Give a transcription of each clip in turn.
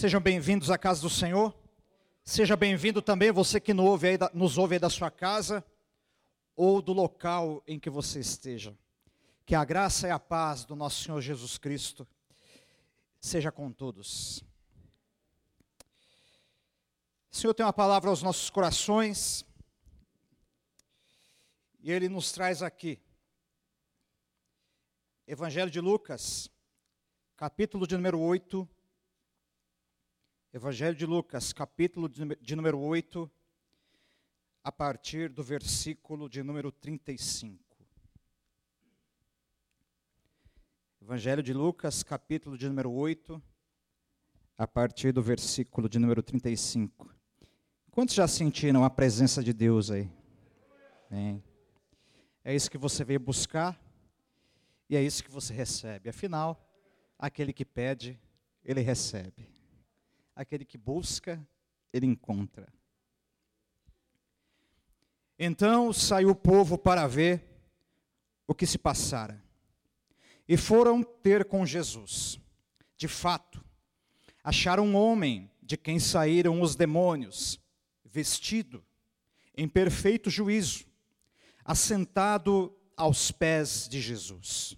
Sejam bem-vindos à casa do Senhor. Seja bem-vindo também você que nos ouve, aí da, nos ouve aí da sua casa ou do local em que você esteja. Que a graça e a paz do nosso Senhor Jesus Cristo seja com todos. O Senhor tem uma palavra aos nossos corações e Ele nos traz aqui. Evangelho de Lucas, capítulo de número 8. Evangelho de Lucas, capítulo de número 8, a partir do versículo de número 35. Evangelho de Lucas, capítulo de número 8, a partir do versículo de número 35. Quantos já sentiram a presença de Deus aí? É isso que você veio buscar e é isso que você recebe. Afinal, aquele que pede, ele recebe. Aquele que busca, ele encontra. Então saiu o povo para ver o que se passara. E foram ter com Jesus. De fato, acharam um homem de quem saíram os demônios, vestido em perfeito juízo, assentado aos pés de Jesus.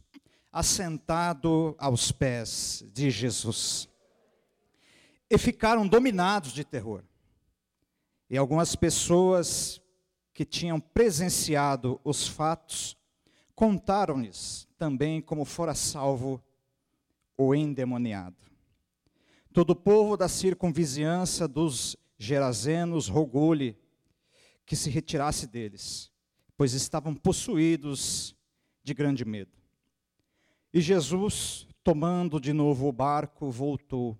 Assentado aos pés de Jesus. E ficaram dominados de terror. E algumas pessoas que tinham presenciado os fatos contaram-lhes também como fora salvo o endemoniado. Todo o povo da circunvizinhança dos Gerazenos rogou-lhe que se retirasse deles pois estavam possuídos de grande medo. E Jesus, tomando de novo o barco, voltou.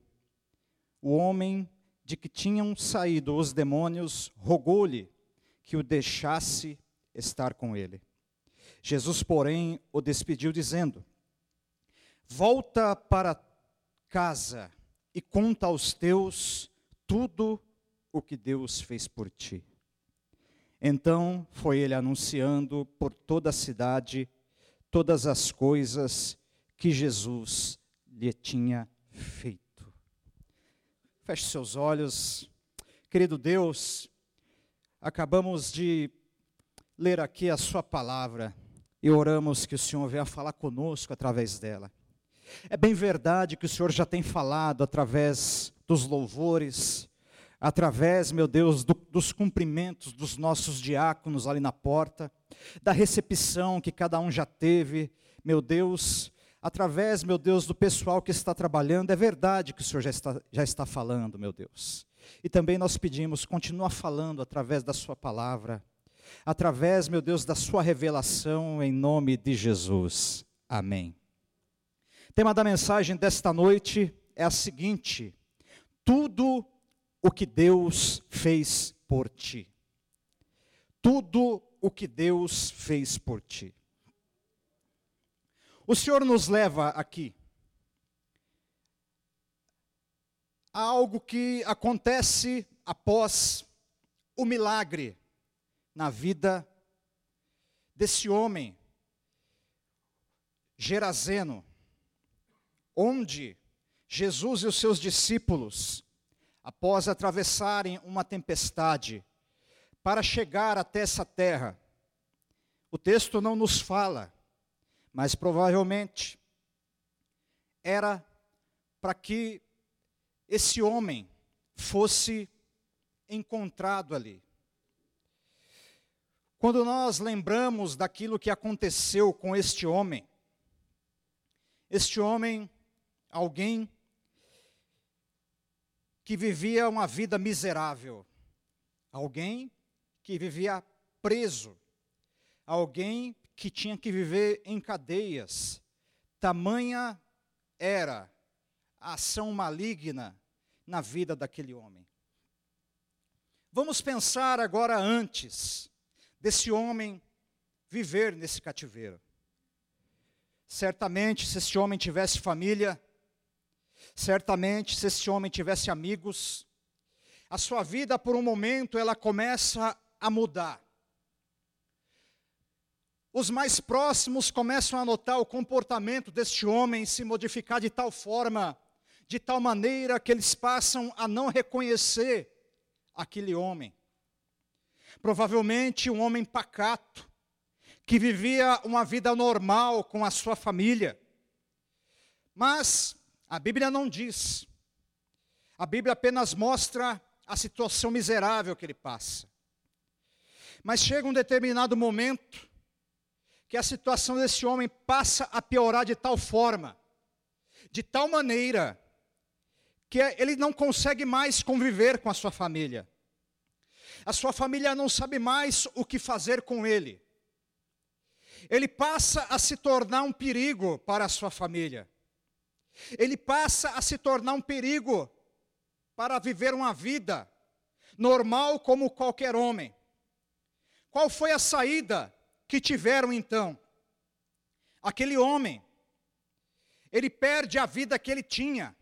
O homem de que tinham saído os demônios rogou-lhe que o deixasse estar com ele. Jesus, porém, o despediu, dizendo: Volta para casa e conta aos teus tudo o que Deus fez por ti. Então foi ele anunciando por toda a cidade todas as coisas que Jesus lhe tinha feito. Feche seus olhos. Querido Deus, acabamos de ler aqui a Sua palavra e oramos que o Senhor venha falar conosco através dela. É bem verdade que o Senhor já tem falado através dos louvores, através, meu Deus, do, dos cumprimentos dos nossos diáconos ali na porta, da recepção que cada um já teve, meu Deus, através, meu Deus, do pessoal que está trabalhando. É verdade que o Senhor já está, já está falando, meu Deus. E também nós pedimos, continua falando através da Sua palavra, através, meu Deus, da Sua revelação, em nome de Jesus. Amém. O tema da mensagem desta noite é a seguinte: tudo o que Deus fez por ti. Tudo o que Deus fez por ti. O Senhor nos leva aqui a algo que acontece após o milagre na vida desse homem, Gerazeno, onde Jesus e os seus discípulos após atravessarem uma tempestade, para chegar até essa terra. O texto não nos fala, mas provavelmente era para que esse homem fosse encontrado ali. Quando nós lembramos daquilo que aconteceu com este homem, este homem, alguém que vivia uma vida miserável, alguém que vivia preso, alguém que tinha que viver em cadeias. Tamanha era a ação maligna na vida daquele homem. Vamos pensar agora antes desse homem viver nesse cativeiro. Certamente, se esse homem tivesse família, Certamente, se esse homem tivesse amigos, a sua vida por um momento ela começa a mudar. Os mais próximos começam a notar o comportamento deste homem se modificar de tal forma de tal maneira que eles passam a não reconhecer aquele homem. Provavelmente um homem pacato, que vivia uma vida normal com a sua família. Mas a Bíblia não diz. A Bíblia apenas mostra a situação miserável que ele passa. Mas chega um determinado momento que a situação desse homem passa a piorar de tal forma, de tal maneira, que ele não consegue mais conviver com a sua família. A sua família não sabe mais o que fazer com ele. Ele passa a se tornar um perigo para a sua família. Ele passa a se tornar um perigo para viver uma vida normal como qualquer homem. Qual foi a saída que tiveram então? Aquele homem, ele perde a vida que ele tinha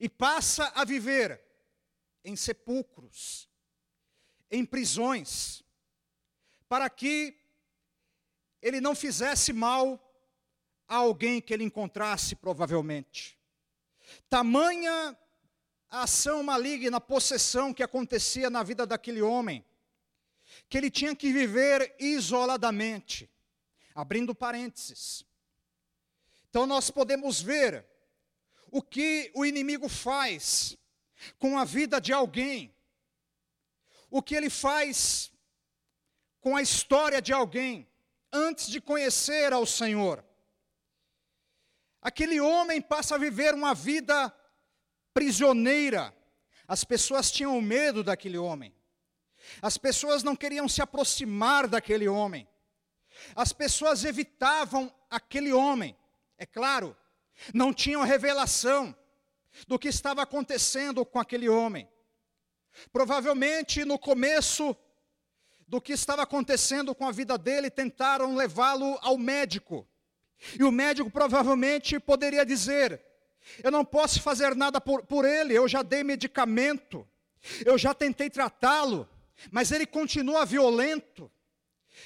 e passa a viver em sepulcros, em prisões, para que ele não fizesse mal a alguém que ele encontrasse, provavelmente. Tamanha a ação maligna, a possessão que acontecia na vida daquele homem, que ele tinha que viver isoladamente. Abrindo parênteses. Então nós podemos ver o que o inimigo faz com a vida de alguém, o que ele faz com a história de alguém, antes de conhecer ao Senhor. Aquele homem passa a viver uma vida prisioneira. As pessoas tinham medo daquele homem. As pessoas não queriam se aproximar daquele homem. As pessoas evitavam aquele homem. É claro, não tinham revelação do que estava acontecendo com aquele homem. Provavelmente no começo do que estava acontecendo com a vida dele, tentaram levá-lo ao médico. E o médico provavelmente poderia dizer: eu não posso fazer nada por, por ele, eu já dei medicamento, eu já tentei tratá-lo, mas ele continua violento,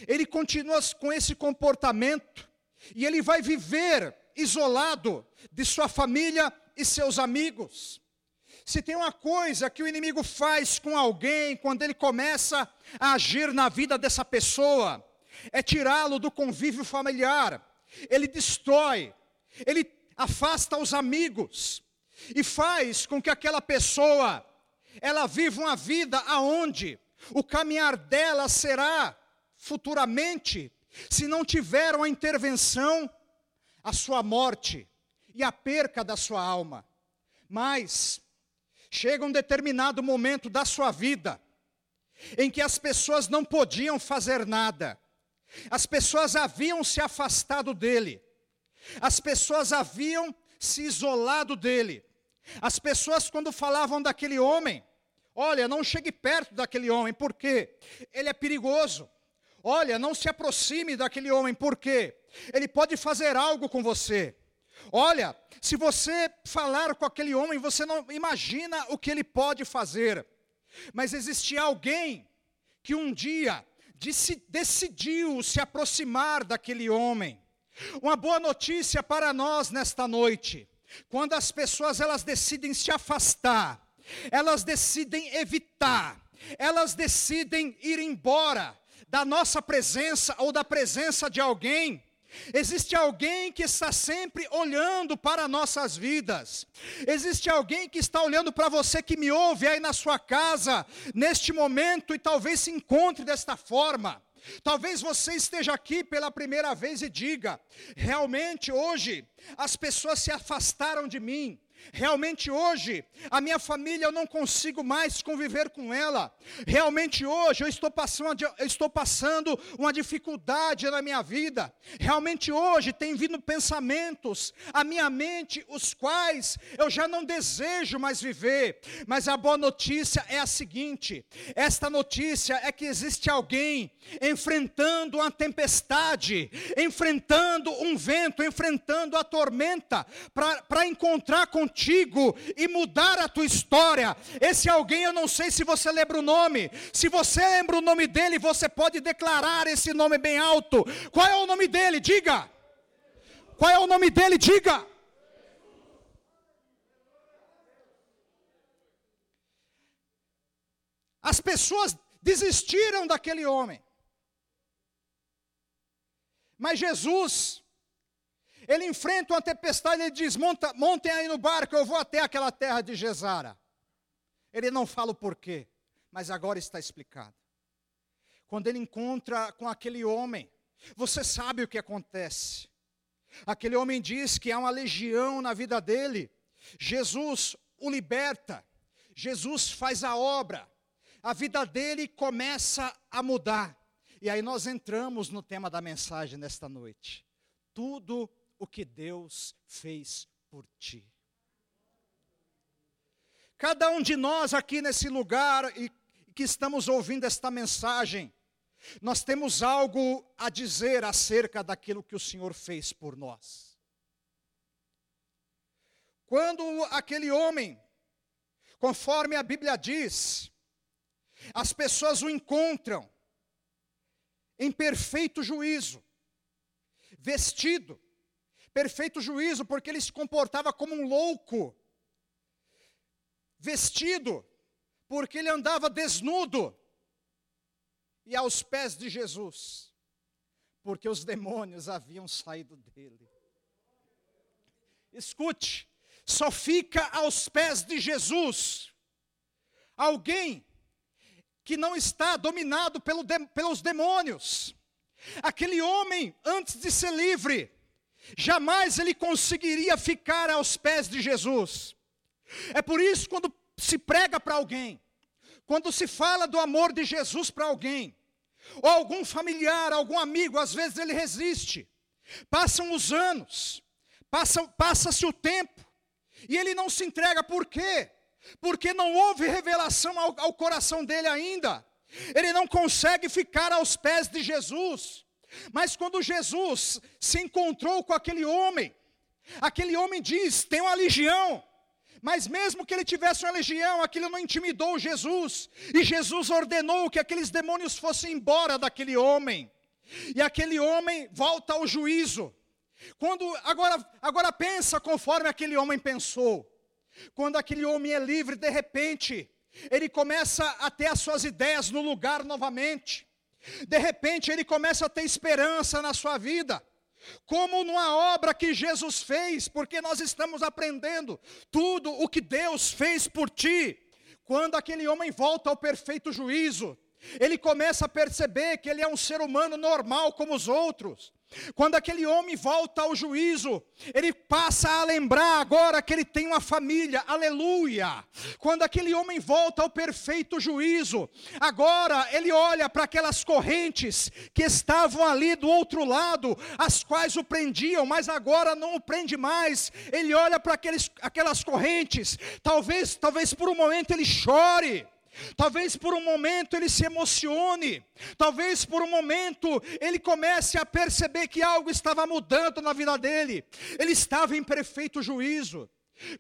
ele continua com esse comportamento, e ele vai viver isolado de sua família e seus amigos. Se tem uma coisa que o inimigo faz com alguém, quando ele começa a agir na vida dessa pessoa, é tirá-lo do convívio familiar, ele destrói, ele afasta os amigos e faz com que aquela pessoa ela viva uma vida aonde o caminhar dela será futuramente, se não tiver uma intervenção, a sua morte e a perca da sua alma. Mas chega um determinado momento da sua vida em que as pessoas não podiam fazer nada. As pessoas haviam se afastado dele. As pessoas haviam se isolado dele. As pessoas, quando falavam daquele homem, olha, não chegue perto daquele homem, porque ele é perigoso. Olha, não se aproxime daquele homem, porque ele pode fazer algo com você. Olha, se você falar com aquele homem, você não imagina o que ele pode fazer. Mas existia alguém que um dia decidiu se aproximar daquele homem. Uma boa notícia para nós nesta noite. Quando as pessoas elas decidem se afastar, elas decidem evitar, elas decidem ir embora da nossa presença ou da presença de alguém, Existe alguém que está sempre olhando para nossas vidas. Existe alguém que está olhando para você que me ouve aí na sua casa, neste momento, e talvez se encontre desta forma. Talvez você esteja aqui pela primeira vez e diga: realmente hoje as pessoas se afastaram de mim. Realmente hoje, a minha família eu não consigo mais conviver com ela. Realmente hoje eu estou passando, eu estou passando uma dificuldade na minha vida. Realmente hoje tem vindo pensamentos à minha mente, os quais eu já não desejo mais viver. Mas a boa notícia é a seguinte: esta notícia é que existe alguém enfrentando uma tempestade, enfrentando um vento, enfrentando a tormenta, para encontrar contigo contigo e mudar a tua história. Esse alguém, eu não sei se você lembra o nome. Se você lembra o nome dele, você pode declarar esse nome bem alto. Qual é o nome dele? Diga. Qual é o nome dele? Diga. As pessoas desistiram daquele homem. Mas Jesus ele enfrenta uma tempestade, ele diz: Monta, montem aí no barco, eu vou até aquela terra de Gesara. Ele não fala o porquê, mas agora está explicado. Quando ele encontra com aquele homem, você sabe o que acontece. Aquele homem diz que há uma legião na vida dele. Jesus o liberta. Jesus faz a obra. A vida dele começa a mudar. E aí nós entramos no tema da mensagem nesta noite. Tudo o que Deus fez por ti. Cada um de nós aqui nesse lugar e que estamos ouvindo esta mensagem, nós temos algo a dizer acerca daquilo que o Senhor fez por nós. Quando aquele homem, conforme a Bíblia diz, as pessoas o encontram em perfeito juízo, vestido, perfeito juízo, porque ele se comportava como um louco, vestido, porque ele andava desnudo, e aos pés de Jesus, porque os demônios haviam saído dele. Escute, só fica aos pés de Jesus alguém que não está dominado pelo pelos demônios. Aquele homem, antes de ser livre, jamais ele conseguiria ficar aos pés de Jesus. É por isso quando se prega para alguém, quando se fala do amor de Jesus para alguém, ou algum familiar, algum amigo, às vezes ele resiste. Passam os anos, passa-se passa o tempo, e ele não se entrega, por quê? Porque não houve revelação ao, ao coração dele ainda. Ele não consegue ficar aos pés de Jesus. Mas quando Jesus se encontrou com aquele homem, aquele homem diz: tem uma legião, mas mesmo que ele tivesse uma legião, aquilo não intimidou Jesus. E Jesus ordenou que aqueles demônios fossem embora daquele homem. E aquele homem volta ao juízo. Quando agora agora pensa conforme aquele homem pensou. Quando aquele homem é livre, de repente, ele começa a ter as suas ideias no lugar novamente. De repente, ele começa a ter esperança na sua vida como numa obra que Jesus fez, porque nós estamos aprendendo tudo o que Deus fez por ti. Quando aquele homem volta ao perfeito juízo, ele começa a perceber que ele é um ser humano normal como os outros. Quando aquele homem volta ao juízo, ele passa a lembrar agora que ele tem uma família, aleluia. Quando aquele homem volta ao perfeito juízo, agora ele olha para aquelas correntes que estavam ali do outro lado, as quais o prendiam, mas agora não o prende mais. Ele olha para aquelas correntes, talvez, talvez por um momento ele chore. Talvez por um momento ele se emocione, talvez por um momento ele comece a perceber que algo estava mudando na vida dele, ele estava em perfeito juízo.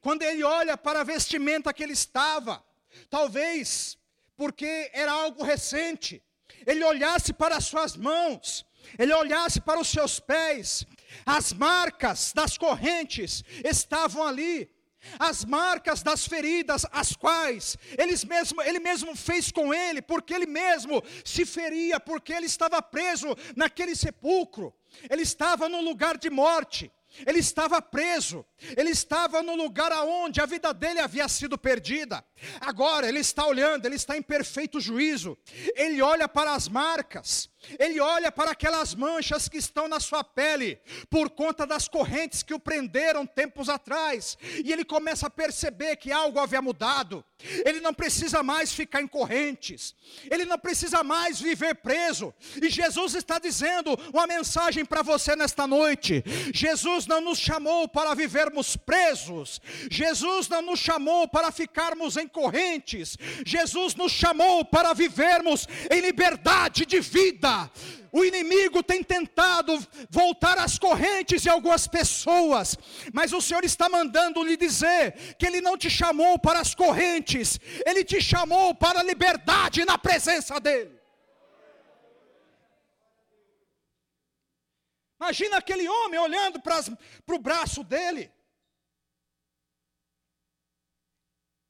Quando ele olha para a vestimenta que ele estava, talvez porque era algo recente, ele olhasse para as suas mãos, ele olhasse para os seus pés, as marcas das correntes estavam ali, as marcas das feridas, as quais eles mesmo, ele mesmo fez com ele, porque ele mesmo se feria, porque ele estava preso naquele sepulcro, ele estava num lugar de morte, ele estava preso, ele estava no lugar aonde a vida dele havia sido perdida. Agora ele está olhando, ele está em perfeito juízo. Ele olha para as marcas, ele olha para aquelas manchas que estão na sua pele, por conta das correntes que o prenderam tempos atrás, e ele começa a perceber que algo havia mudado. Ele não precisa mais ficar em correntes, ele não precisa mais viver preso. E Jesus está dizendo uma mensagem para você nesta noite: Jesus não nos chamou para vivermos presos, Jesus não nos chamou para ficarmos em correntes, Jesus nos chamou para vivermos em liberdade de vida. O inimigo tem tentado voltar às correntes de algumas pessoas, mas o Senhor está mandando lhe dizer que Ele não te chamou para as correntes, Ele te chamou para a liberdade na presença dEle. Imagina aquele homem olhando para, para o braço dele.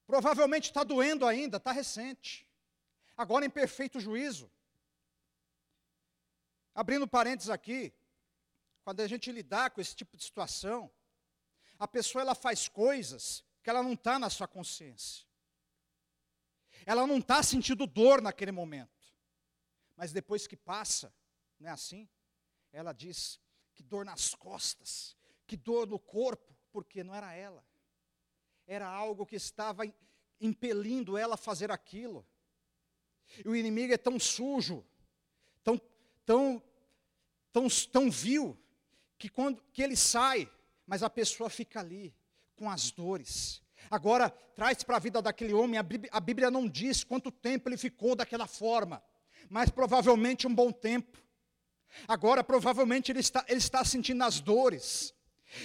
Provavelmente está doendo ainda, está recente. agora em perfeito juízo. Abrindo parênteses aqui, quando a gente lidar com esse tipo de situação, a pessoa ela faz coisas que ela não está na sua consciência. Ela não está sentindo dor naquele momento. Mas depois que passa, não é assim? Ela diz que dor nas costas, que dor no corpo, porque não era ela. Era algo que estava impelindo ela a fazer aquilo. E o inimigo é tão sujo, tão, tão, tão, tão vil, que quando que ele sai, mas a pessoa fica ali, com as dores. Agora, traz para a vida daquele homem, a Bíblia, a Bíblia não diz quanto tempo ele ficou daquela forma, mas provavelmente um bom tempo. Agora, provavelmente, ele está, ele está sentindo as dores,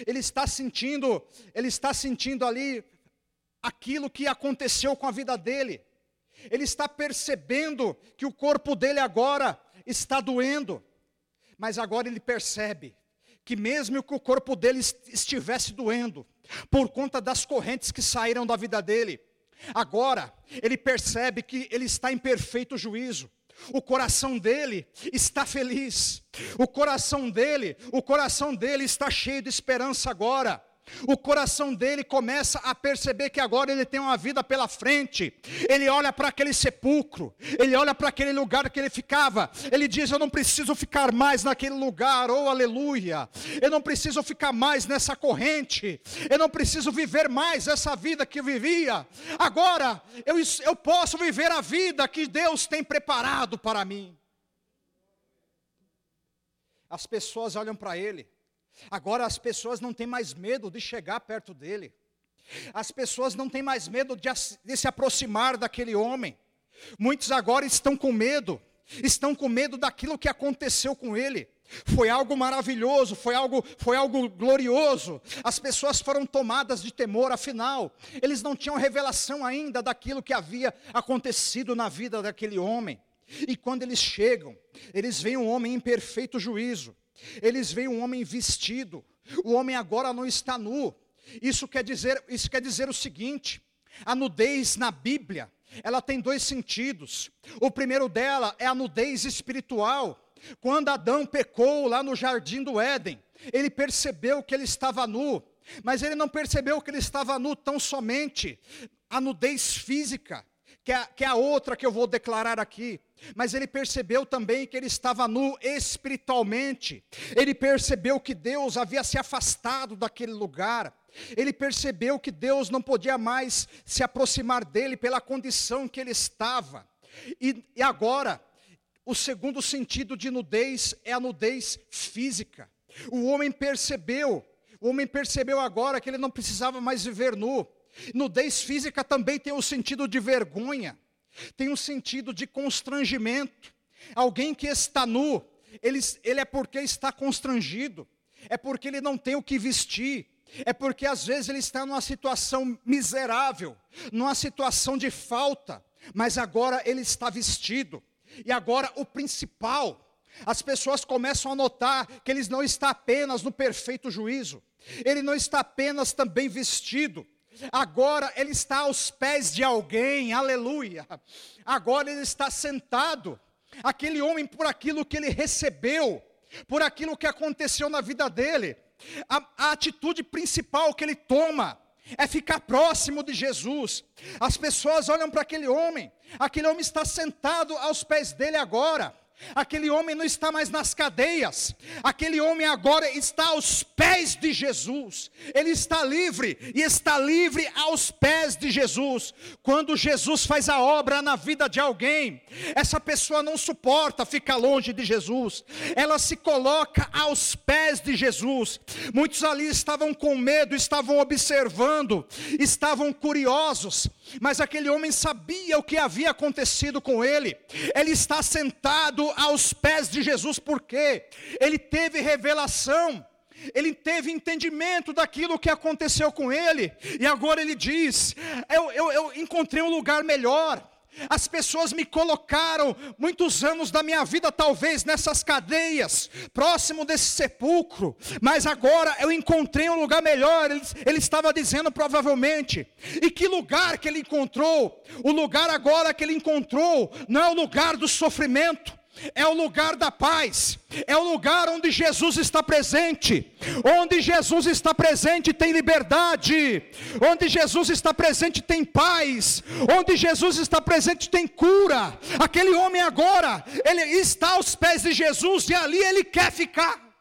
ele está sentindo, ele está sentindo ali aquilo que aconteceu com a vida dele. Ele está percebendo que o corpo dele agora está doendo, mas agora ele percebe que mesmo que o corpo dele estivesse doendo, por conta das correntes que saíram da vida dele, agora ele percebe que ele está em perfeito juízo. O coração dele está feliz. O coração dele, o coração dele está cheio de esperança agora o coração dele começa a perceber que agora ele tem uma vida pela frente. Ele olha para aquele sepulcro, ele olha para aquele lugar que ele ficava. Ele diz: Eu não preciso ficar mais naquele lugar, oh aleluia. Eu não preciso ficar mais nessa corrente. Eu não preciso viver mais essa vida que eu vivia. Agora eu, eu posso viver a vida que Deus tem preparado para mim. As pessoas olham para ele Agora as pessoas não têm mais medo de chegar perto dele. As pessoas não têm mais medo de, de, se aproximar daquele homem. Muitos agora estão com medo, estão com medo daquilo que aconteceu com ele. Foi algo maravilhoso, foi algo, foi algo glorioso. As pessoas foram tomadas de temor, afinal, eles não tinham revelação ainda daquilo que havia acontecido na vida daquele homem. E quando eles chegam, eles veem um homem em perfeito juízo. Eles veem um homem vestido. O homem agora não está nu. Isso quer dizer, isso quer dizer o seguinte: a nudez na Bíblia, ela tem dois sentidos. O primeiro dela é a nudez espiritual. Quando Adão pecou lá no jardim do Éden, ele percebeu que ele estava nu, mas ele não percebeu que ele estava nu tão somente a nudez física, que é, que é a outra que eu vou declarar aqui. Mas ele percebeu também que ele estava nu espiritualmente. Ele percebeu que Deus havia se afastado daquele lugar. Ele percebeu que Deus não podia mais se aproximar dele pela condição que ele estava. E, e agora, o segundo sentido de nudez é a nudez física. O homem percebeu, o homem percebeu agora que ele não precisava mais viver nu. Nudez física também tem o sentido de vergonha tem um sentido de constrangimento. Alguém que está nu, ele, ele é porque está constrangido, é porque ele não tem o que vestir, é porque às vezes ele está numa situação miserável, numa situação de falta, mas agora ele está vestido. E agora o principal, as pessoas começam a notar que ele não está apenas no perfeito juízo, ele não está apenas também vestido, Agora ele está aos pés de alguém, aleluia. Agora ele está sentado. Aquele homem, por aquilo que ele recebeu, por aquilo que aconteceu na vida dele, a, a atitude principal que ele toma é ficar próximo de Jesus. As pessoas olham para aquele homem, aquele homem está sentado aos pés dele agora. Aquele homem não está mais nas cadeias, aquele homem agora está aos pés de Jesus, ele está livre e está livre aos pés de Jesus. Quando Jesus faz a obra na vida de alguém, essa pessoa não suporta ficar longe de Jesus, ela se coloca aos pés de Jesus. Muitos ali estavam com medo, estavam observando, estavam curiosos, mas aquele homem sabia o que havia acontecido com ele, ele está sentado aos pés de Jesus, porque ele teve revelação, ele teve entendimento daquilo que aconteceu com ele, e agora ele diz: Eu, eu, eu encontrei um lugar melhor. As pessoas me colocaram muitos anos da minha vida, talvez nessas cadeias, próximo desse sepulcro, mas agora eu encontrei um lugar melhor. Ele, ele, estava dizendo provavelmente. E que lugar que ele encontrou? O lugar agora que ele encontrou não é o lugar do sofrimento, é o lugar da paz, é o lugar onde Jesus está presente. Onde Jesus está presente tem liberdade, onde Jesus está presente tem paz, onde Jesus está presente tem cura. Aquele homem agora, ele está aos pés de Jesus e ali ele quer ficar.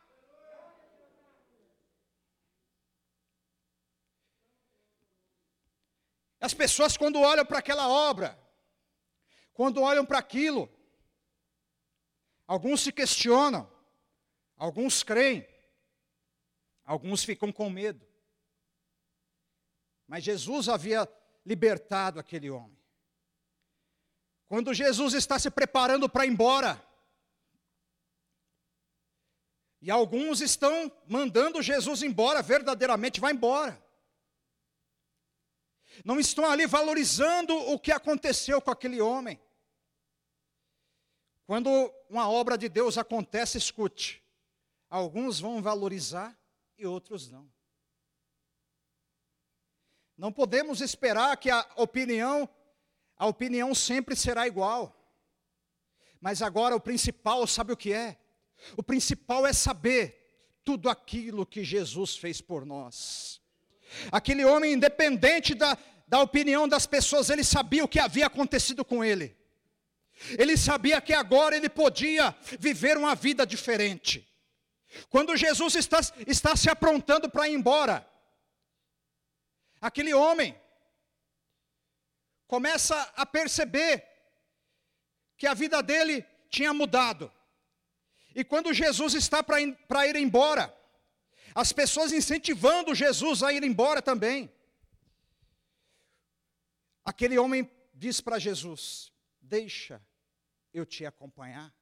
As pessoas, quando olham para aquela obra, quando olham para aquilo, Alguns se questionam, alguns creem, alguns ficam com medo. Mas Jesus havia libertado aquele homem. Quando Jesus está se preparando para ir embora, e alguns estão mandando Jesus embora, verdadeiramente vai embora. Não estão ali valorizando o que aconteceu com aquele homem. Quando uma obra de Deus acontece, escute. Alguns vão valorizar e outros não. Não podemos esperar que a opinião, a opinião sempre será igual. Mas agora o principal, sabe o que é? O principal é saber tudo aquilo que Jesus fez por nós. Aquele homem, independente da, da opinião das pessoas, ele sabia o que havia acontecido com ele. Ele sabia que agora ele podia viver uma vida diferente. Quando Jesus está, está se aprontando para ir embora, aquele homem começa a perceber que a vida dele tinha mudado. E quando Jesus está para ir, ir embora, as pessoas incentivando Jesus a ir embora também. Aquele homem diz para Jesus: Deixa eu te acompanhar.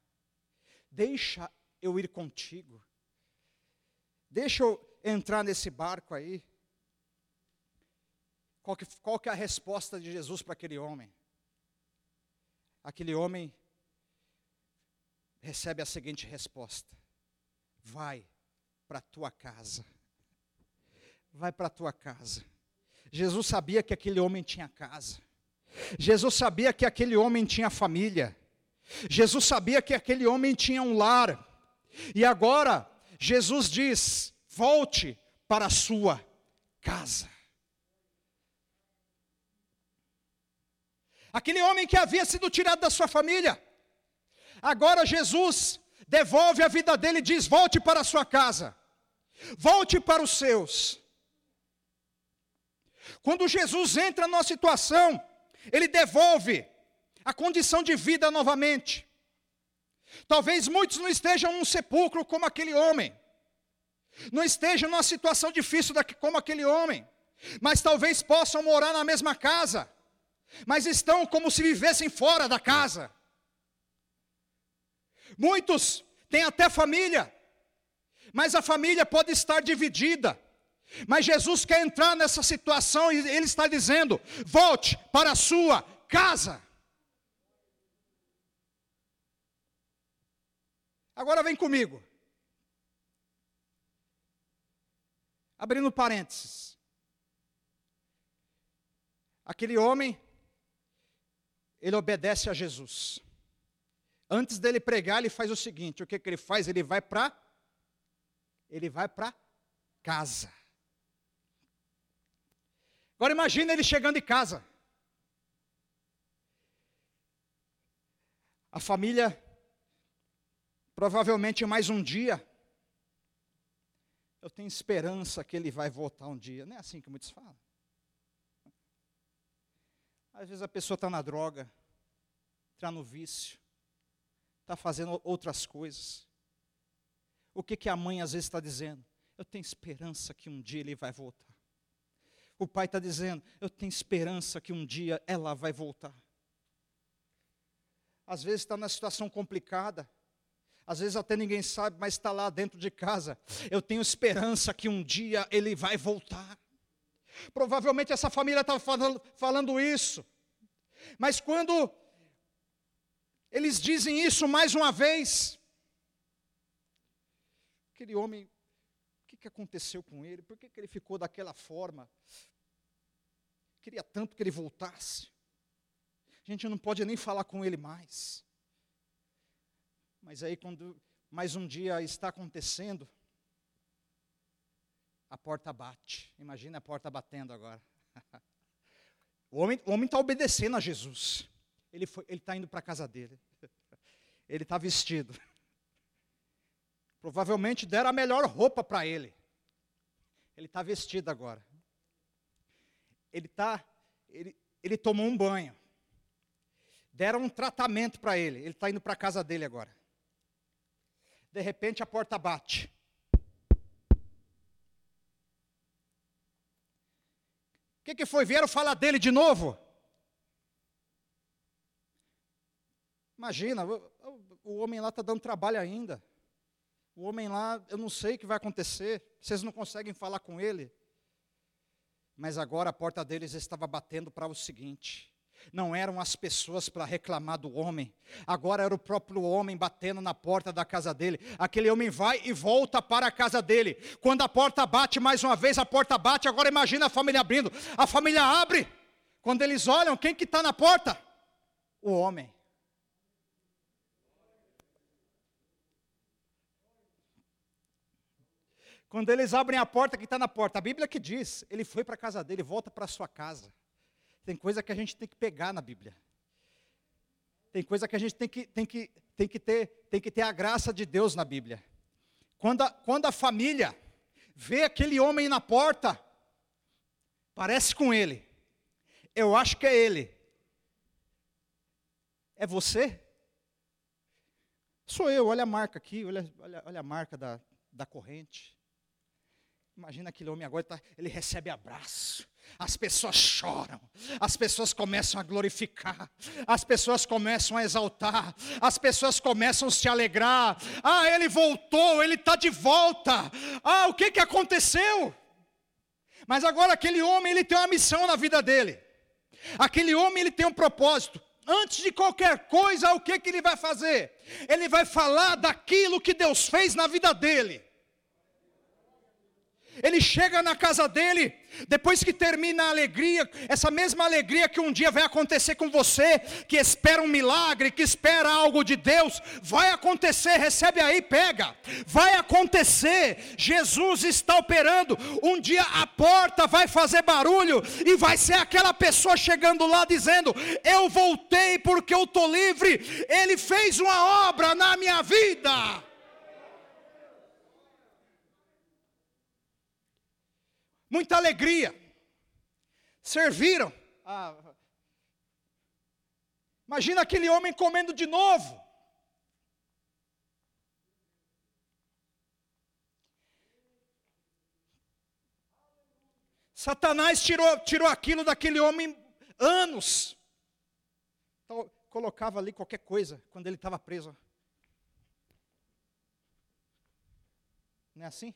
Deixa eu ir contigo. Deixa eu entrar nesse barco aí. Qual que, qual que é a resposta de Jesus para aquele homem? Aquele homem recebe a seguinte resposta: Vai para tua casa. Vai para tua casa. Jesus sabia que aquele homem tinha casa. Jesus sabia que aquele homem tinha família. Jesus sabia que aquele homem tinha um lar. E agora, Jesus diz: volte para a sua casa. Aquele homem que havia sido tirado da sua família, agora Jesus devolve a vida dele e diz: volte para a sua casa, volte para os seus. Quando Jesus entra numa situação, ele devolve a condição de vida novamente. Talvez muitos não estejam num sepulcro como aquele homem, não estejam numa situação difícil como aquele homem, mas talvez possam morar na mesma casa, mas estão como se vivessem fora da casa. Muitos têm até família, mas a família pode estar dividida. Mas Jesus quer entrar nessa situação e Ele está dizendo: volte para a sua casa. Agora vem comigo. Abrindo parênteses. Aquele homem, ele obedece a Jesus. Antes dele pregar, ele faz o seguinte: o que, que ele faz? Ele vai para ele vai para casa. Agora imagine ele chegando em casa. A família Provavelmente mais um dia. Eu tenho esperança que ele vai voltar um dia. Não é assim que muitos falam. Às vezes a pessoa está na droga, está no vício, está fazendo outras coisas. O que, que a mãe às vezes está dizendo? Eu tenho esperança que um dia ele vai voltar. O pai está dizendo, eu tenho esperança que um dia ela vai voltar. Às vezes está numa situação complicada, às vezes até ninguém sabe, mas está lá dentro de casa. Eu tenho esperança que um dia ele vai voltar. Provavelmente essa família falando, falando isso. Mas quando eles dizem isso mais uma vez, aquele homem, o que, que aconteceu com ele? Por que, que ele ficou daquela forma? Queria tanto que ele voltasse. A gente não pode nem falar com ele mais. Mas aí, quando mais um dia está acontecendo, a porta bate. Imagina a porta batendo agora. o homem está obedecendo a Jesus. Ele está indo para a casa dele. Ele está vestido. Provavelmente deram a melhor roupa para ele. Ele está vestido agora. Ele tá, ele, ele tomou um banho. Deram um tratamento para ele. Ele está indo para a casa dele agora. De repente a porta bate. O que, que foi? Vieram falar dele de novo? Imagina, o, homem lá está dando trabalho ainda. O homem lá, eu não sei o que vai acontecer. Vocês não conseguem falar com ele. Mas agora a porta deles estava batendo para o seguinte: não eram as pessoas para reclamar do homem, agora era o próprio homem batendo na porta da casa dele. Aquele homem vai e volta para a casa dele. Quando a porta bate mais uma vez, a porta bate, agora imagina a família abrindo. A família abre. Quando eles olham, quem que está na porta? O homem. Quando eles abrem a porta que está na porta, a Bíblia que diz, ele foi para a casa dele, volta para a sua casa. Tem coisa que a gente tem que pegar na Bíblia. Tem coisa que a gente tem que, tem que, tem que, ter, tem que ter a graça de Deus na Bíblia. Quando a, quando a família vê aquele homem na porta, parece com ele. Eu acho que é ele. É você? Sou eu, olha a marca aqui, olha, olha, olha a marca da, da corrente. Imagina aquele homem agora, tá, ele recebe abraço, as pessoas choram, as pessoas começam a glorificar, as pessoas começam a exaltar, as pessoas começam a se alegrar. Ah, ele voltou, ele está de volta. Ah, o que, que aconteceu? Mas agora aquele homem, ele tem uma missão na vida dele. Aquele homem, ele tem um propósito. Antes de qualquer coisa, o que, que ele vai fazer? Ele vai falar daquilo que Deus fez na vida dele. Ele chega na casa dele, depois que termina a alegria, essa mesma alegria que um dia vai acontecer com você, que espera um milagre, que espera algo de Deus, vai acontecer, recebe aí, pega, vai acontecer, Jesus está operando, um dia a porta vai fazer barulho, e vai ser aquela pessoa chegando lá dizendo: Eu voltei porque eu estou livre, Ele fez uma obra na minha vida. Muita alegria. Serviram. Ah, imagina aquele homem comendo de novo. Satanás tirou, tirou aquilo daquele homem anos. Então, colocava ali qualquer coisa quando ele estava preso. Não é assim?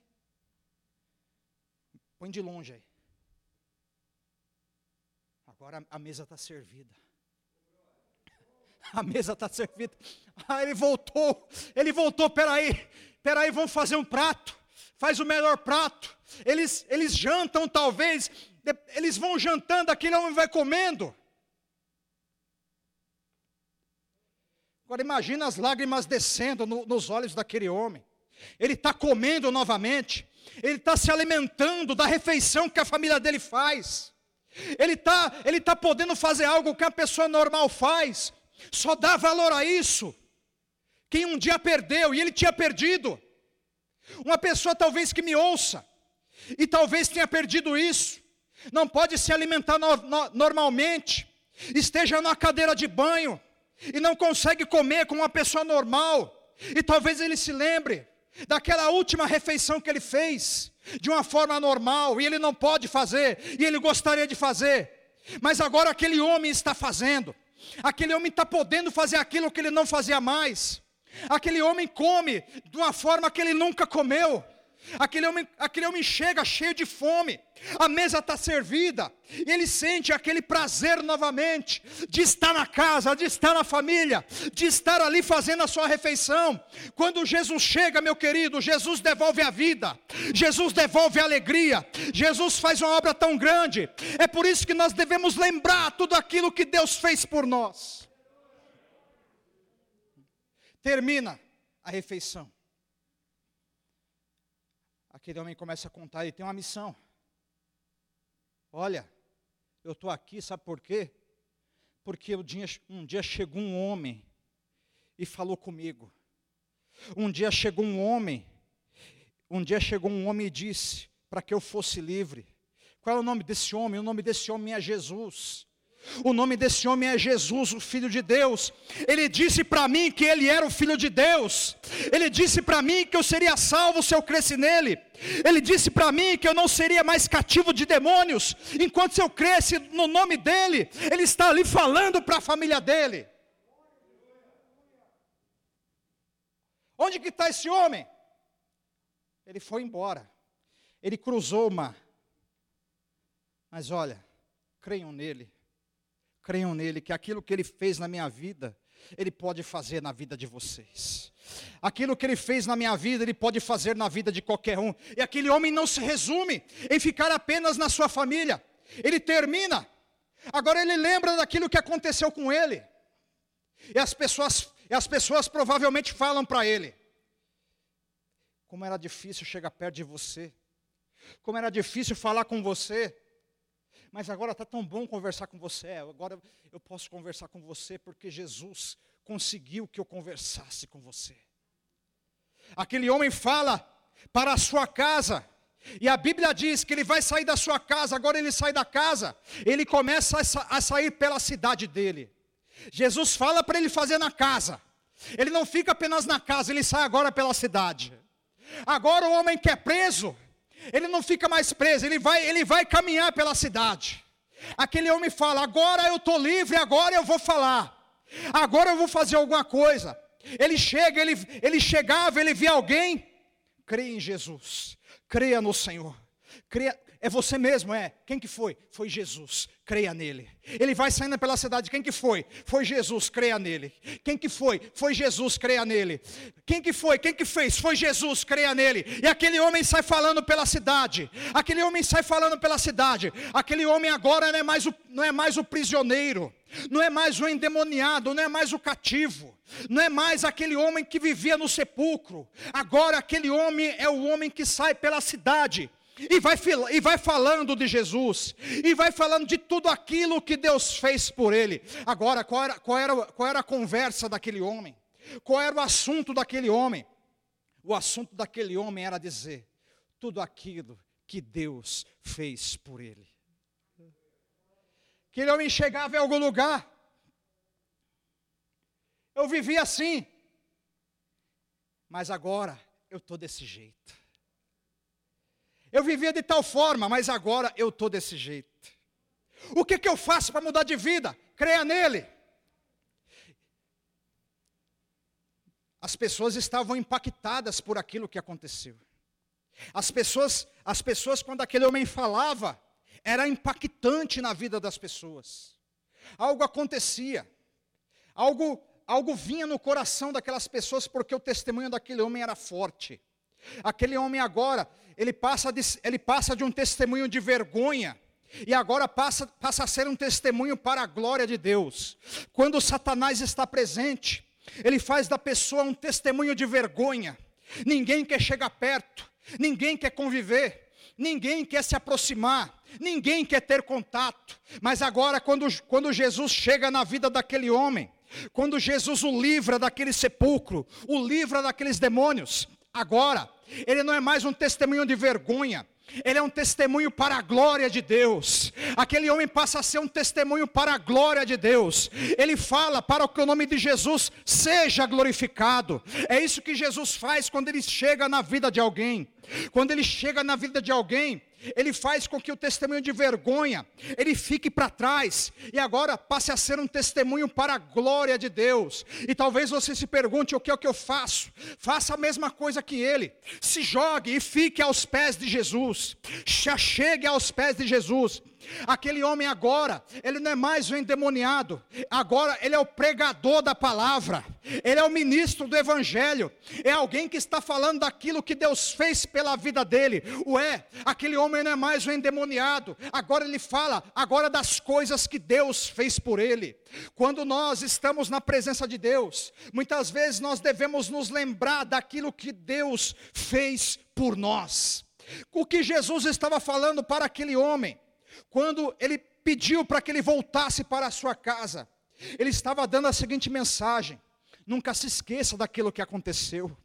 Põe de longe aí. Agora a mesa está servida. A mesa está servida. Ah, ele voltou. Ele voltou. Peraí, peraí, vamos fazer um prato. Faz o melhor prato. Eles, eles jantam talvez. Eles vão jantando, aquele homem vai comendo. Agora imagina as lágrimas descendo no, nos olhos daquele homem. Ele está comendo novamente ele está se alimentando da refeição que a família dele faz, ele está ele tá podendo fazer algo que a pessoa normal faz, só dá valor a isso. Quem um dia perdeu, e ele tinha perdido, uma pessoa talvez que me ouça, e talvez tenha perdido isso, não pode se alimentar no, no, normalmente, esteja na cadeira de banho, e não consegue comer como uma pessoa normal, e talvez ele se lembre, daquela última refeição que ele fez, de uma forma normal, e ele não pode fazer, e ele gostaria de fazer, mas agora aquele homem está fazendo, aquele homem está podendo fazer aquilo que ele não fazia mais, aquele homem come de uma forma que ele nunca comeu, Aquele homem, aquele homem chega cheio de fome, a mesa está servida, e ele sente aquele prazer novamente de estar na casa, de estar na família, de estar ali fazendo a sua refeição. Quando Jesus chega, meu querido, Jesus devolve a vida, Jesus devolve a alegria, Jesus faz uma obra tão grande. É por isso que nós devemos lembrar tudo aquilo que Deus fez por nós. Termina a refeição aquele homem começa a contar, ele tem uma missão. Olha, eu estou aqui, sabe por quê? Porque um dia, chegou um homem e falou comigo. Um dia chegou um homem, um dia chegou um homem e disse para que eu fosse livre. Qual é o nome desse homem? O nome desse homem é Jesus. O nome desse homem é Jesus, o Filho de Deus. Ele disse para mim que ele era o Filho de Deus. Ele disse para mim que eu seria salvo se eu cresce nele. Ele disse para mim que eu não seria mais cativo de demônios, enquanto eu cresce no nome dele. Ele está ali falando para a família dele. Onde que está esse homem? Ele foi embora. Ele cruzou o mar. Mas olha, creiam nele creiam nele, que aquilo que ele fez na minha vida, ele pode fazer na vida de vocês. Aquilo que ele fez na minha vida, ele pode fazer na vida de qualquer um. E aquele homem não se resume em ficar apenas na sua família. Ele termina. Agora ele lembra daquilo que aconteceu com ele. E as pessoas, e as pessoas provavelmente falam para ele: Como era difícil chegar perto de você. Como era difícil falar com você mas agora está tão bom conversar com você. É, agora eu posso conversar com você porque Jesus conseguiu que eu conversasse com você. Aquele homem fala para a sua casa, e a Bíblia diz que ele vai sair da sua casa, agora ele sai da casa, ele começa a sair pela cidade dele. Jesus fala para ele fazer na casa, ele não fica apenas na casa, ele sai agora pela cidade. Agora o homem que é preso, ele não fica mais preso, ele vai, ele vai caminhar pela cidade. Aquele homem fala: agora eu estou livre, agora eu vou falar, agora eu vou fazer alguma coisa. Ele chega, ele, ele chegava, ele via alguém, creia em Jesus, creia no Senhor, creia, é você mesmo, é. Quem que foi? Foi Jesus. Creia nele. Ele vai saindo pela cidade. Quem que foi? Foi Jesus. Creia nele. Quem que foi? Foi Jesus. Creia nele. Quem que foi? Quem que fez? Foi Jesus. Creia nele. E aquele homem sai falando pela cidade. Aquele homem sai falando pela cidade. Aquele homem agora não é mais o, não é mais o prisioneiro. Não é mais o endemoniado, não é mais o cativo, não é mais aquele homem que vivia no sepulcro. Agora aquele homem é o homem que sai pela cidade e vai, e vai falando de Jesus, e vai falando de tudo aquilo que Deus fez por ele. Agora, qual era, qual, era, qual era a conversa daquele homem? Qual era o assunto daquele homem? O assunto daquele homem era dizer tudo aquilo que Deus fez por ele. Aquele homem chegava em algum lugar, eu vivia assim, mas agora eu estou desse jeito. Eu vivia de tal forma, mas agora eu estou desse jeito. O que, que eu faço para mudar de vida? Creia nele. As pessoas estavam impactadas por aquilo que aconteceu. As pessoas, as pessoas quando aquele homem falava, era impactante na vida das pessoas. Algo acontecia. Algo algo vinha no coração daquelas pessoas porque o testemunho daquele homem era forte. Aquele homem agora, ele passa de, ele passa de um testemunho de vergonha, e agora passa, passa a ser um testemunho para a glória de Deus. Quando Satanás está presente, ele faz da pessoa um testemunho de vergonha. Ninguém quer chegar perto, ninguém quer conviver, ninguém quer se aproximar, ninguém quer ter contato. Mas agora, quando, quando Jesus chega na vida daquele homem, quando Jesus o livra daquele sepulcro, o livra daqueles demônios, agora ele não é mais um testemunho de vergonha, ele é um testemunho para a glória de Deus. Aquele homem passa a ser um testemunho para a glória de Deus. Ele fala para que o nome de Jesus seja glorificado. É isso que Jesus faz quando ele chega na vida de alguém. Quando ele chega na vida de alguém, ele faz com que o testemunho de vergonha, ele fique para trás, e agora passe a ser um testemunho para a glória de Deus. E talvez você se pergunte: o que é o que eu faço? Faça a mesma coisa que ele, se jogue e fique aos pés de Jesus, chegue aos pés de Jesus. Aquele homem agora, ele não é mais o endemoniado, agora ele é o pregador da palavra, ele é o ministro do evangelho, é alguém que está falando daquilo que Deus fez pela vida dele. Ué, aquele homem não é mais o endemoniado, agora ele fala agora das coisas que Deus fez por ele. Quando nós estamos na presença de Deus, muitas vezes nós devemos nos lembrar daquilo que Deus fez por nós. O que Jesus estava falando para aquele homem? quando ele pediu para que ele voltasse para a sua casa, ele estava dando a seguinte mensagem: nunca se esqueça daquilo que aconteceu.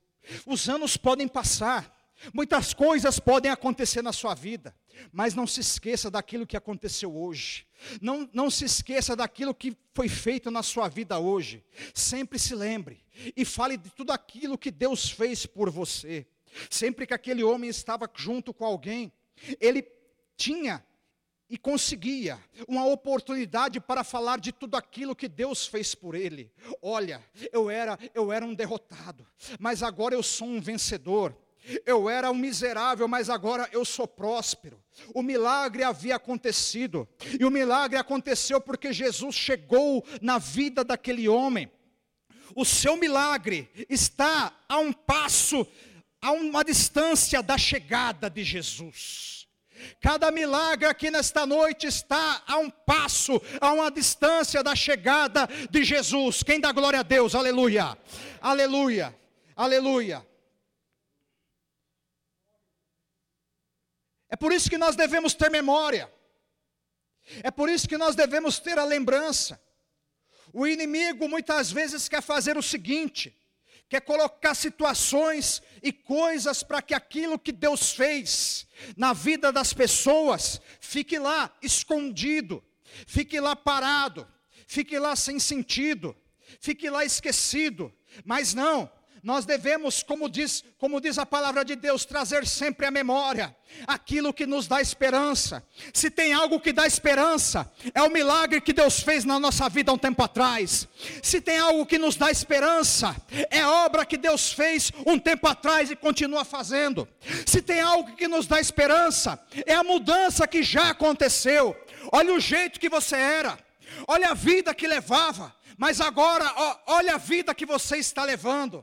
Os anos podem passar, muitas coisas podem acontecer na sua vida, mas não se esqueça daquilo que aconteceu hoje. Não, não se esqueça daquilo que foi feito na sua vida hoje. Sempre se lembre e fale de tudo aquilo que Deus fez por você. Sempre que aquele homem estava junto com alguém, ele tinha e conseguia uma oportunidade para falar de tudo aquilo que Deus fez por ele. Olha, eu era, eu era um derrotado, mas agora eu sou um vencedor. Eu era um miserável, mas agora eu sou próspero. O milagre havia acontecido, e o milagre aconteceu porque Jesus chegou na vida daquele homem. O seu milagre está a um passo, a uma distância da chegada de Jesus. Cada milagre aqui nesta noite está a um passo, a uma distância da chegada de Jesus. Quem dá glória a Deus? Aleluia. Aleluia. Aleluia. É por isso que nós devemos ter memória. É por isso que nós devemos ter a lembrança. O inimigo muitas vezes quer fazer o seguinte: quer colocar situações e coisas para que aquilo que Deus fez na vida das pessoas fique lá escondido, fique lá parado, fique lá sem sentido, fique lá esquecido. Mas não, nós devemos, como diz, como diz a palavra de Deus, trazer sempre à memória aquilo que nos dá esperança. Se tem algo que dá esperança, é o milagre que Deus fez na nossa vida um tempo atrás. Se tem algo que nos dá esperança, é a obra que Deus fez um tempo atrás e continua fazendo. Se tem algo que nos dá esperança, é a mudança que já aconteceu. Olha o jeito que você era, olha a vida que levava, mas agora, ó, olha a vida que você está levando.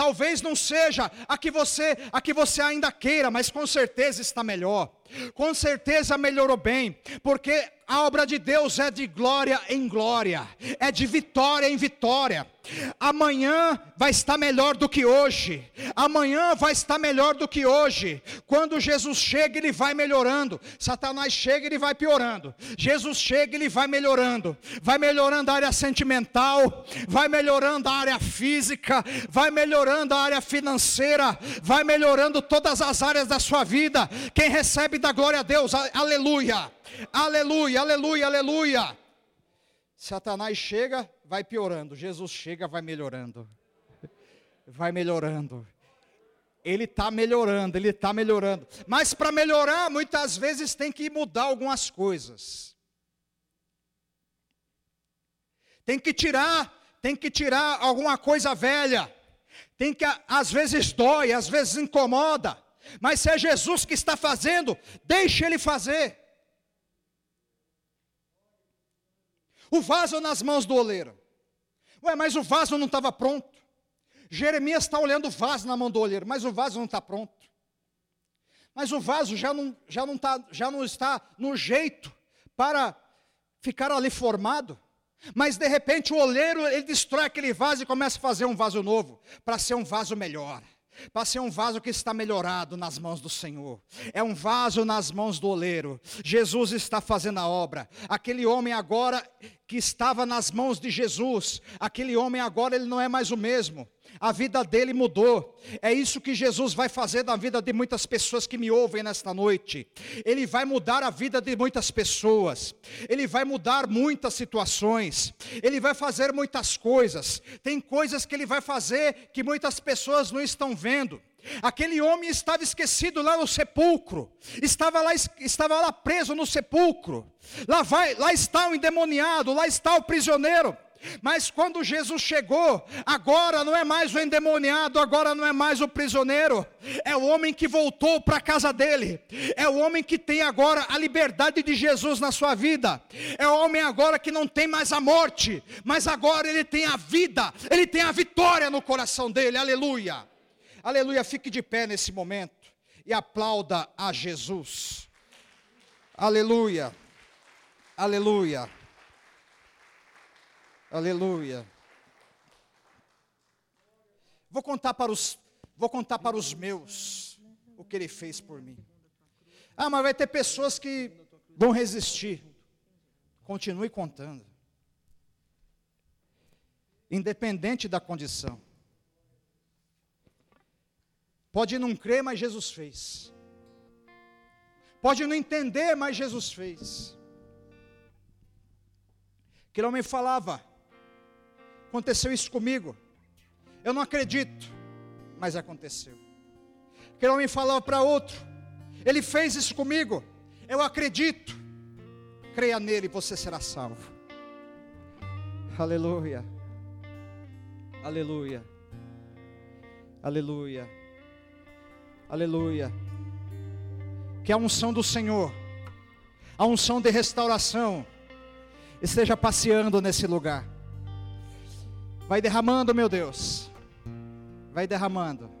Talvez não seja a que você, a que você ainda queira, mas com certeza está melhor. Com certeza melhorou bem, porque a obra de Deus é de glória em glória, é de vitória em vitória. Amanhã vai estar melhor do que hoje. Amanhã vai estar melhor do que hoje. Quando Jesus chega, ele vai melhorando. Satanás chega, ele vai piorando. Jesus chega, ele vai melhorando. Vai melhorando a área sentimental, vai melhorando a área física, vai melhorando a área financeira, vai melhorando todas as áreas da sua vida. Quem recebe da glória a Deus, aleluia. Aleluia, aleluia, aleluia. Satanás chega, vai piorando. Jesus chega, vai melhorando. Vai melhorando. Ele está melhorando, ele está melhorando. Mas para melhorar, muitas vezes tem que mudar algumas coisas. Tem que tirar, tem que tirar alguma coisa velha. Tem que, às vezes dói, às vezes incomoda. Mas se é Jesus que está fazendo, deixe ele fazer. O vaso nas mãos do oleiro. Ué, mas o vaso não estava pronto. Jeremias está olhando o vaso na mão do oleiro, mas o vaso não está pronto. Mas o vaso já não, já, não tá, já não está no jeito para ficar ali formado. Mas de repente o oleiro ele destrói aquele vaso e começa a fazer um vaso novo, para ser um vaso melhor para ser um vaso que está melhorado nas mãos do Senhor. É um vaso nas mãos do oleiro. Jesus está fazendo a obra. Aquele homem agora que estava nas mãos de Jesus, aquele homem agora ele não é mais o mesmo. A vida dele mudou. É isso que Jesus vai fazer na vida de muitas pessoas que me ouvem nesta noite. Ele vai mudar a vida de muitas pessoas. Ele vai mudar muitas situações. Ele vai fazer muitas coisas. Tem coisas que ele vai fazer que muitas pessoas não estão vendo. Aquele homem estava esquecido lá no sepulcro, estava lá, estava lá preso no sepulcro. Lá vai, lá está o endemoniado, lá está o prisioneiro. Mas quando Jesus chegou, agora não é mais o endemoniado, agora não é mais o prisioneiro, é o homem que voltou para a casa dele, é o homem que tem agora a liberdade de Jesus na sua vida, é o homem agora que não tem mais a morte, mas agora ele tem a vida, ele tem a vitória no coração dele, aleluia, aleluia. Fique de pé nesse momento e aplauda a Jesus, aleluia, aleluia. Aleluia. Vou contar para os vou contar para os meus o que ele fez por mim. Ah, mas vai ter pessoas que vão resistir. Continue contando. Independente da condição. Pode não crer, mas Jesus fez. Pode não entender, mas Jesus fez. Aquele homem falava: Aconteceu isso comigo. Eu não acredito, mas aconteceu. Aquele homem falava para outro: Ele fez isso comigo. Eu acredito. Creia nele e você será salvo. Aleluia. Aleluia. Aleluia. Aleluia. Que a unção do Senhor, a unção de restauração, esteja passeando nesse lugar. Vai derramando, meu Deus. Vai derramando.